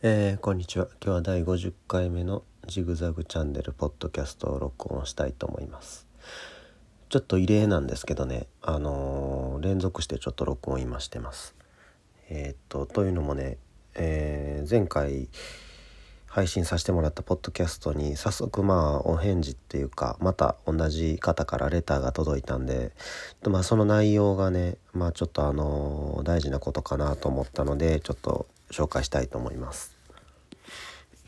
えーこんにちは。今日は第50回目のジグザグチャンネルポッドキャストを録音したいと思います。ちょっと異例なんですけどね。あのー連続してちょっと録音今してます。えーっとというのもね、え前回配信させてもらったポッドキャストに早速まあお返事っていうかまた同じ方からレターが届いたんでとまあその内容がねまあちょっとあの大事なことかなと思ったのでちょっと紹介したいと思います。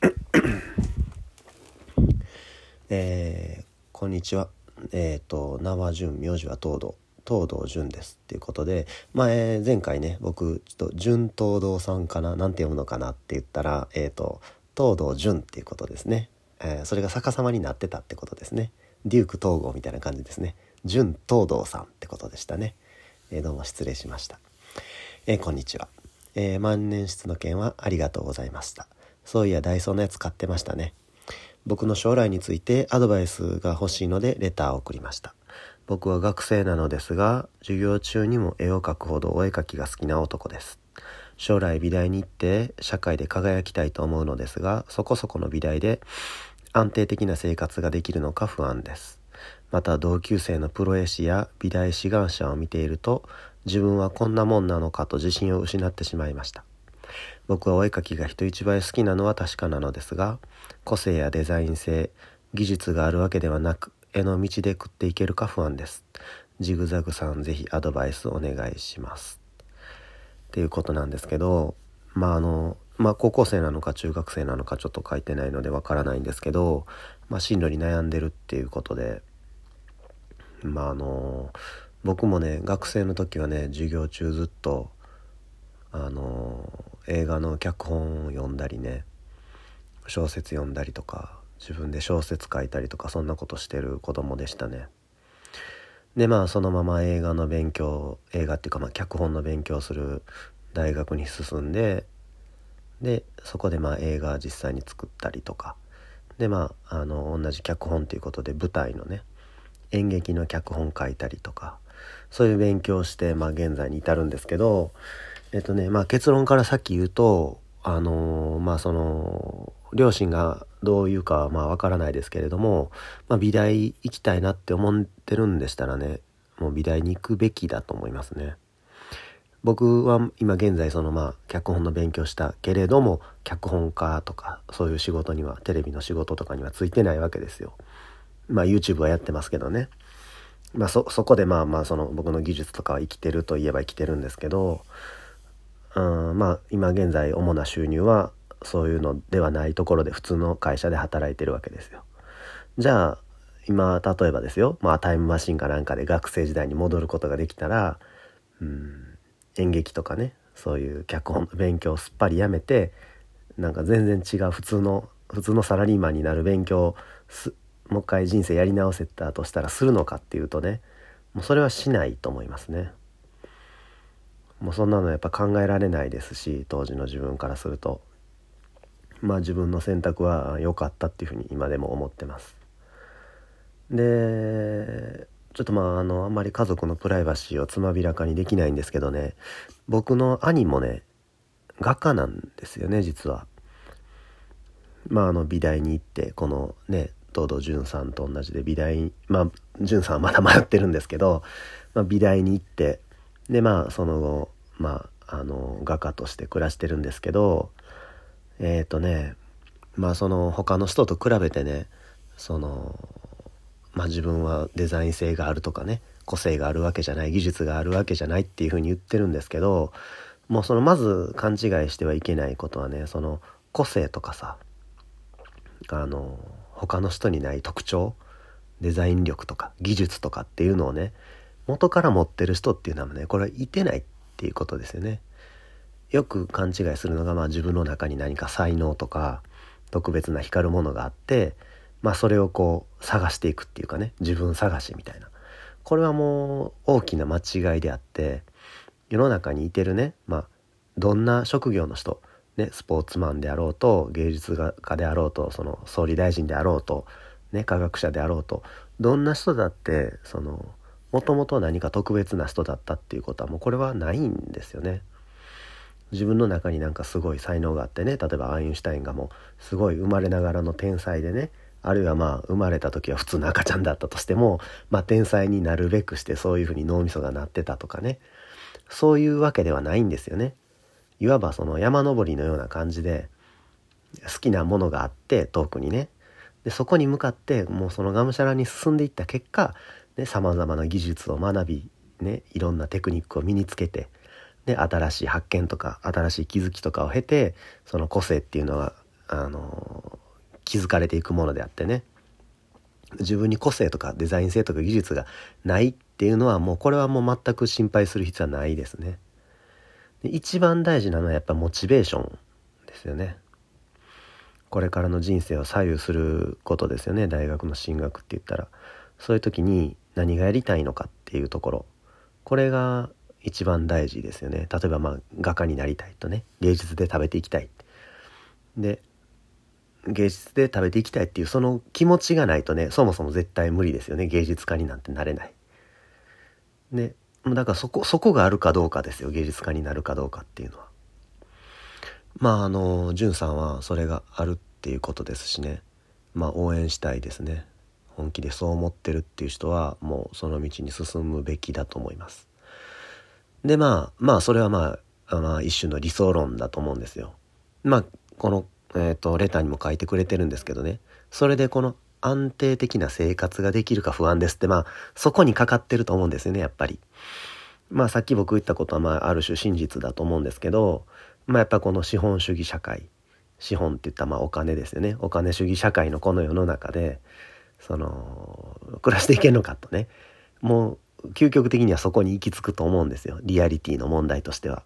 えーこんにちは。えっ、と名は淳名字は東堂東堂淳ですっていうことで、まあ前回ね僕ちょっと淳東堂さんかななんて読むのかなって言ったらえっ、と東堂淳っていうことですね。えーそれが逆さまになってたってことですね。デューク東郷みたいな感じですね。淳東堂さんってことでしたね。えーどうも失礼しました。えーこんにちは。え万年筆の件はありがとうございました。そういやダイソーのやつ買ってましたね。僕の将来についてアドバイスが欲しいのでレターを送りました。僕は学生なのですが、授業中にも絵を描くほどお絵描きが好きな男です。将来美大に行って社会で輝きたいと思うのですが、そこそこの美大で安定的な生活ができるのか不安です。また同級生のプロ絵師や美大志願者を見ていると自分はこんなもんなのかと自信を失ってしまいました。僕はお絵描きが人一倍好きなのは確かなのですが個性やデザイン性技術があるわけではなく絵の道で食っていけるか不安です。ジグザグさんぜひアドバイスお願いします。っていうことなんですけどまああのまあ高校生なのか中学生なのかちょっと書いてないのでわからないんですけど、まあ、進路に悩んでるっていうことでまああの僕もね学生の時はね授業中ずっとあの映画の脚本を読んだりね小説読んだりとか自分で小説書いたりとかそんなことしてる子供でしたね。でまあそのまま映画の勉強映画っていうかまあ脚本の勉強する大学に進んででそこでまあ映画実際に作ったりとか。でまああの同じ脚本ということで舞台のね演劇の脚本書いたりとかそういう勉強をして、まあ、現在に至るんですけどえっとねまあ結論からさっき言うとあのまあその両親がどういうかはまあわからないですけれども、まあ、美大行きたいなって思ってるんでしたらねもう美大に行くべきだと思いますね。僕は今現在そのまあ脚本の勉強したけれども脚本家とかそういう仕事にはテレビの仕事とかにはついてないわけですよ。まあ YouTube はやってますけどね。まあそ、そこでまあまあその僕の技術とかは生きてるといえば生きてるんですけど、うん、まあ今現在主な収入はそういうのではないところで普通の会社で働いてるわけですよ。じゃあ今例えばですよ、まあタイムマシンかなんかで学生時代に戻ることができたら、うん、演劇とかね、そういう脚本の勉強をすっぱりやめて、なんか全然違う普通の、普通のサラリーマンになる勉強をすもう一回人生やり直せたとしたらするのかっていうとねもうそれはしないと思いますね。もうそんなのやっぱ考えられないですし当時の自分からすると。まあ自分の選択は良かったっていうふうに今でも思ってます。でちょっとまああのあんまり家族のプライバシーをつまびらかにできないんですけどね。僕の兄もね画家なんですよね実は。まああの美大に行ってこのね東堂潤さんと同じで美大まあ潤さんはまだ迷ってるんですけど、まあ、美大に行ってでまあその後まああの画家として暮らしてるんですけどえっ、とねまあその他の人と比べてねそのまあ自分はデザイン性があるとかね個性があるわけじゃない技術があるわけじゃないっていうふうに言ってるんですけどもうそのまず勘違いしてはいけないことはねその個性とかさあの他の人にない特徴デザイン力とか技術とかっていうのをね元から持ってる人っていうのはねこれはいてないっていうことですよね。よく勘違いするのが、まあ、自分の中に何か才能とか特別な光るものがあって、まあ、それをこう探していくっていうかね自分探しみたいなこれはもう大きな間違いであって世の中にいてるね、まあ、どんな職業の人ね、スポーツマンであろうと芸術家であろうとその総理大臣であろうと、ね、科学者であろうとどんな人だってそのもともと何か特別な人だったっていうことはもうこれはないんですよね。自分の中になんかすごい才能があってね例えばアインシュタインがもうすごい生まれながらの天才でねあるいはまあ生まれた時は普通の赤ちゃんだったとしても、まあ、天才になるべくしてそういうふうに脳みそがなってたとかねそういうわけではないんですよね。いわばその山登りのような感じで好きなものがあって遠くにねでそこに向かってもうそのがむしゃらに進んでいった結果さまざまな技術を学び、ね、いろんなテクニックを身につけてで新しい発見とか新しい気づきとかを経てその個性っていうのはあの気づかれていくものであってね自分に個性とかデザイン性とか技術がないっていうのはもうこれはもう全く心配する必要はないですね。で一番大事なのはやっぱモチベーションですよね。これからの人生を左右することですよね大学の進学って言ったらそういう時に何がやりたいのかっていうところこれが一番大事ですよね例えばまあ画家になりたいとね芸術で食べていきたいで芸術で食べていきたいっていうその気持ちがないとねそもそも絶対無理ですよね芸術家になんてなれない。でだからそこそこがあるかどうかですよ芸術家になるかどうかっていうのは。まああのんさんはそれがあるっていうことですしねまあ応援したいですね本気でそう思ってるっていう人はもうその道に進むべきだと思います。でまあまあそれはまあ、まあ、一種の理想論だと思うんですよ。まあこのえーと、レターにも書いてくれてるんですけどねそれでこの安定的な生活ができるか不安ですってまあそこにかかってると思うんですよねやっぱり。まあさっき僕言ったことはまあある種真実だと思うんですけどまあやっぱこの資本主義社会資本って言ったまあお金ですよねお金主義社会のこの世の中でその暮らしていけるのかとねもう究極的にはそこに行き着くと思うんですよリアリティの問題としては。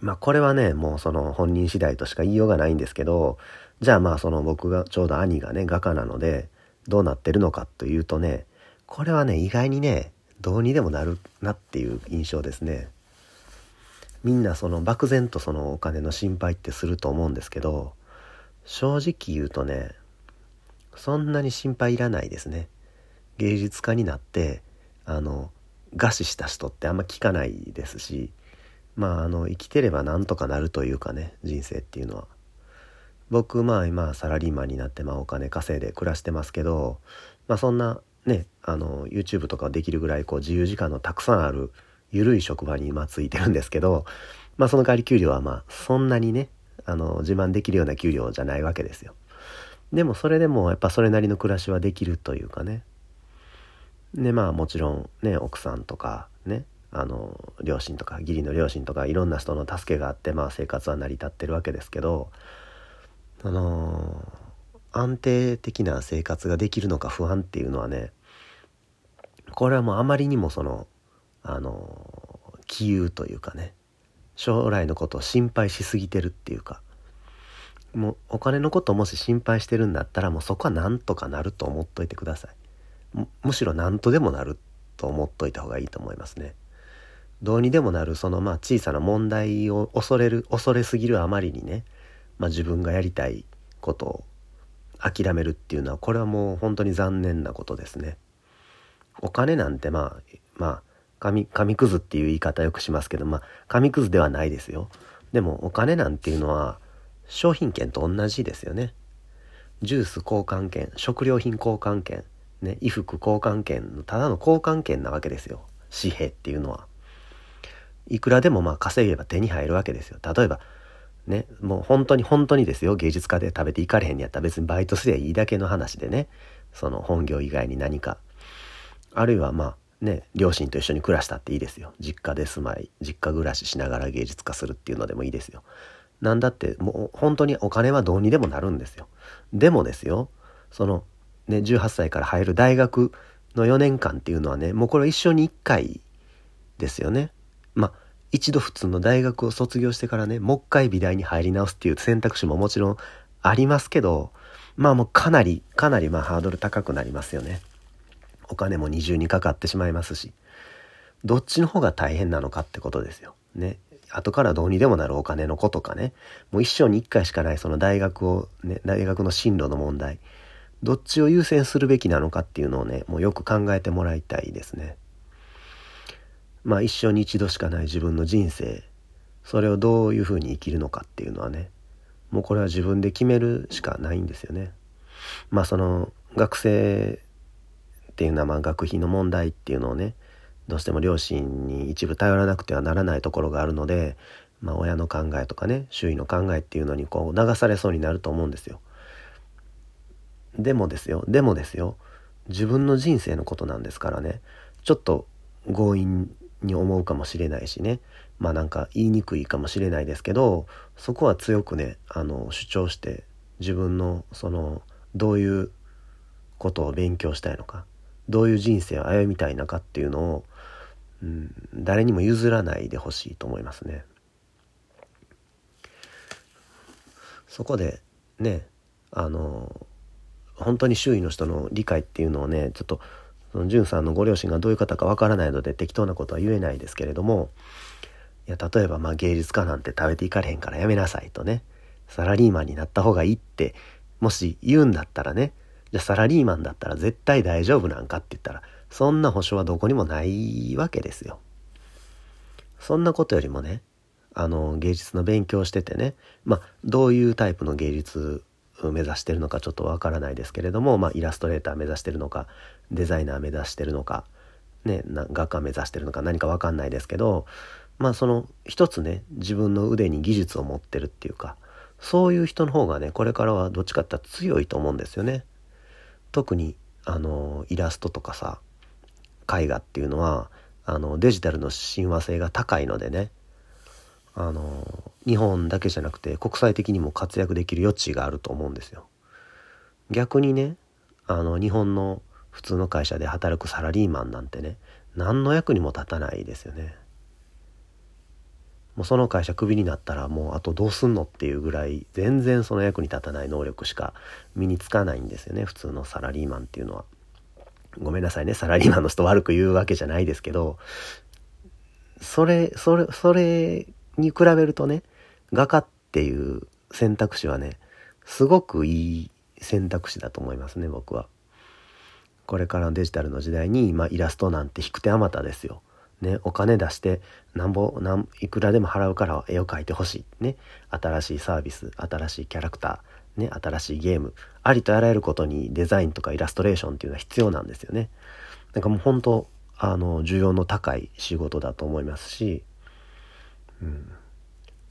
まあこれはね、もうその本人次第としか言いようがないんですけど、じゃあまあその僕がちょうど兄がね、画家なので、どうなってるのかというとね、これはね、意外にね、どうにでもなるなっていう印象ですね。みんなその漠然とそのお金の心配ってすると思うんですけど、正直言うとね、そんなに心配いらないですね。芸術家になって、あの、餓死した人ってあんま聞かないですし、まああの生きてればなんとかなるというかね人生っていうのは僕まあ今サラリーマンになってまあお金稼いで暮らしてますけどまあそんなねあの YouTube とかできるぐらいこう自由時間のたくさんある緩い職場に今ついてるんですけどまあその代わり給料はまあそんなにねあの自慢できるような給料じゃないわけですよ。でもそれでもやっぱそれなりの暮らしはできるというかね。でまあもちろんね奥さんとかねあの両親とか義理の両親とかいろんな人の助けがあって、まあ、生活は成り立ってるわけですけど、あの安定的な生活ができるのか不安っていうのはねこれはもうあまりにもそのあの杞憂というかね将来のことを心配しすぎてるっていうかもうお金のことをもし心配してるんだったらもうそこはなんとかなると思っといてください。むしろ何とでもなると思っといた方がいいと思いますね。どうにでもなるそのまあ小さな問題を恐れる恐れすぎるあまりにね、まあ、自分がやりたいことを諦めるっていうのはこれはもう本当に残念なことですね。お金なんてまあまあ紙紙くずっていう言い方よくしますけどまあ紙くずではないですよ。でもお金なんていうのは商品券と同じですよね。ジュース交換券食料品交換券ね衣服交換券のただの交換券なわけですよ紙幣っていうのは。いくらでもまあ稼げば手に入るわけですよ。例えば、ね、もう本当に本当にですよ、芸術家で食べていかれへんやったら別にバイトすりゃいいだけの話でね、その本業以外に何か。あるいはまあね、両親と一緒に暮らしたっていいですよ。実家で住まい、実家暮らししながら芸術家するっていうのでもいいですよ。なんだってもう本当にお金はどうにでもなるんですよ。でもですよ、そのね、18歳から入る大学の4年間っていうのはね、もうこれ一緒に1回ですよね。まあ一度普通の大学を卒業してからねもう一回美大に入り直すっていう選択肢ももちろんありますけどまあもうかなりかなりまあハードル高くなりますよね。お金も二重にかかってしまいますしどっちの方が大変なのかってことですよ。ね。後からどうにでもなるお金の子とかねもう一生に一回しかないその大学をね大学の進路の問題どっちを優先するべきなのかっていうのをねもうよく考えてもらいたいですね。まあ一生に一度しかない自分の人生それをどういうふうに生きるのかっていうのはねもうこれは自分で決めるしかないんですよね。まあその学生っていうのはまあ学費の問題っていうのをねどうしても両親に一部頼らなくてはならないところがあるので、まあ、親の考えとかね周囲の考えっていうのにこう流されそうになると思うんですよ。でもですよ。でもですよ。自分の人生のことなんですからね。ちょっと強引に思うかもしれないしね。まあなんか言いにくいかもしれないですけどそこは強くねあの主張して自分のそのどういうことを勉強したいのかどういう人生を歩みたいのかっていうのを、うん、誰にも譲らないでほしいと思いますね。そこでねあの本当に周囲の人の理解っていうのをねちょっとその潤さんのご両親がどういう方かわからないので適当なことは言えないですけれどもいや例えばまあ芸術家なんて食べていかれへんからやめなさいとねサラリーマンになった方がいいってもし言うんだったらねじゃあサラリーマンだったら絶対大丈夫なんかって言ったらそんな保証はどこにもないわけですよ。そんなことよりもねあの芸術の勉強しててねまあどういうタイプの芸術目指してるのかちょっとわからないですけれども、まあ、イラストレーター目指してるのかデザイナー目指してるのか、ね、画家目指してるのか何かわかんないですけどまあその一つね自分の腕に技術を持ってるっていうかそういう人の方がねこれからはどっちかって言ったら強いと思うんですよね。特にあのイラストとかさ絵画っていうのはあのデジタルの親和性が高いのでねあの日本だけじゃなくて国際的にも活躍できる余地があると思うんですよ。逆にねあの日本の普通の会社で働くサラリーマンなんてね何の役にも立たないですよね。もうその会社クビになったらもうあとどうすんのっていうぐらい全然その役に立たない能力しか身につかないんですよね普通のサラリーマンっていうのは。ごめんなさいねサラリーマンの人悪く言うわけじゃないですけどそれそれそれに比べるとね画家っていう選択肢はねすごくいい選択肢だと思いますね僕は。これからのデジタルの時代に、まあ、イラストなんて引く手あまたですよ。ね、お金出してなんぼなんいくらでも払うから絵を描いてほしい、ね、新しいサービス新しいキャラクター、ね、新しいゲームありとあらゆることにデザインとかイラストレーションっていうのは必要なんですよね。なんかもう本当あの需要の高い仕事だと思いますし、うん、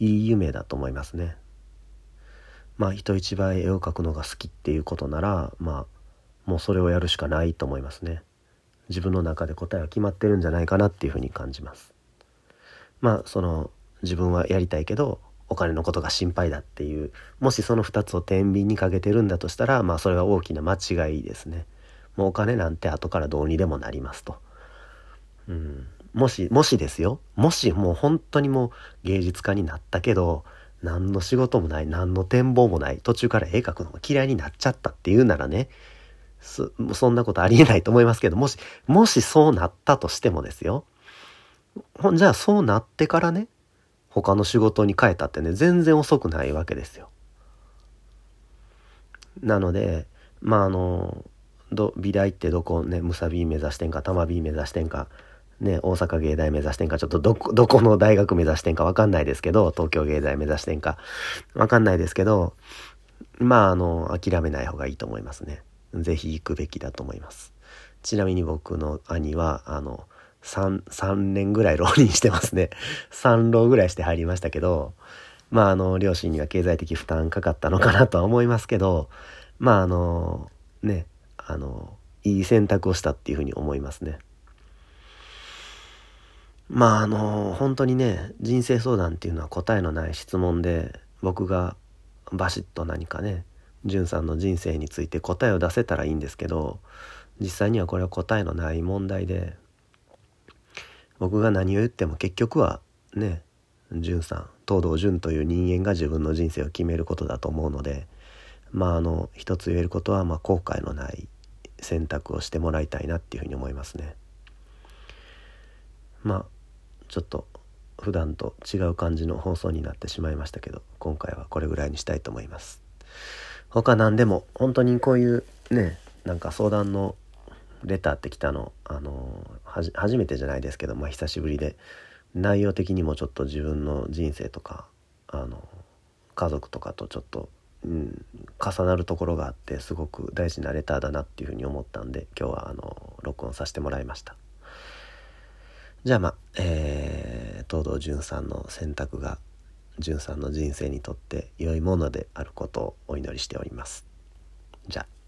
いい夢だと思いますね。まあ人一倍絵を描くのが好きっていうことならまあもうそれをやるしかないと思いますね。自分の中で答えは決まってるんじゃないかなっていうふうに感じます。まあその自分はやりたいけどお金のことが心配だっていうもしその2つを天秤にかけてるんだとしたらまあそれは大きな間違いですね。もうお金なんて後からどうにでもなりますと。うん、もしもしですよもしもう本当にもう芸術家になったけど何の仕事もない何の展望もない途中から絵描くのが嫌いになっちゃったっていうならねそそんなことありえないと思いますけどもしもしそうなったとしてもですよほんじゃあそうなってからね他の仕事に変えたってね全然遅くないわけですよ。なのでまああのど美大ってどこねむさび目指してんか玉美目指してんかね大阪芸大目指してんかちょっとどこどこの大学目指してんか分かんないですけど東京芸大目指してんか分かんないですけどまああの諦めない方がいいと思いますね。ぜひ行くべきだと思います。ちなみに僕の兄は、あの、3、3年ぐらい浪人してますね。3浪ぐらいして入りましたけど、まあ、あの、両親には経済的負担かかったのかなとは思いますけど、まあ、あの、ね、あの、いい選択をしたっていうふうに思いますね。まあ、あの、本当にね、人生相談っていうのは答えのない質問で、僕がバシッと何かね、んさんの人生について答えを出せたらいいんですけど実際にはこれは答えのない問題で僕が何を言っても結局はねんさん東堂潤という人間が自分の人生を決めることだと思うのでまああの一つ言えることは、まあ、後悔のない選択をしてもらいたいなっていうふうに思いますね。まあちょっと普段と違う感じの放送になってしまいましたけど今回はこれぐらいにしたいと思います。他何でも本当にこういうねなんか相談のレターって来たのあの初めてじゃないですけどまあ久しぶりで内容的にもちょっと自分の人生とかあの家族とかとちょっと、うん、重なるところがあってすごく大事なレターだなっていうふうに思ったんで今日はあの録音させてもらいましたじゃあまあ、えー、東堂淳さんの選択が淳さんの人生にとって良いものであることをお祈りしております。じゃあ。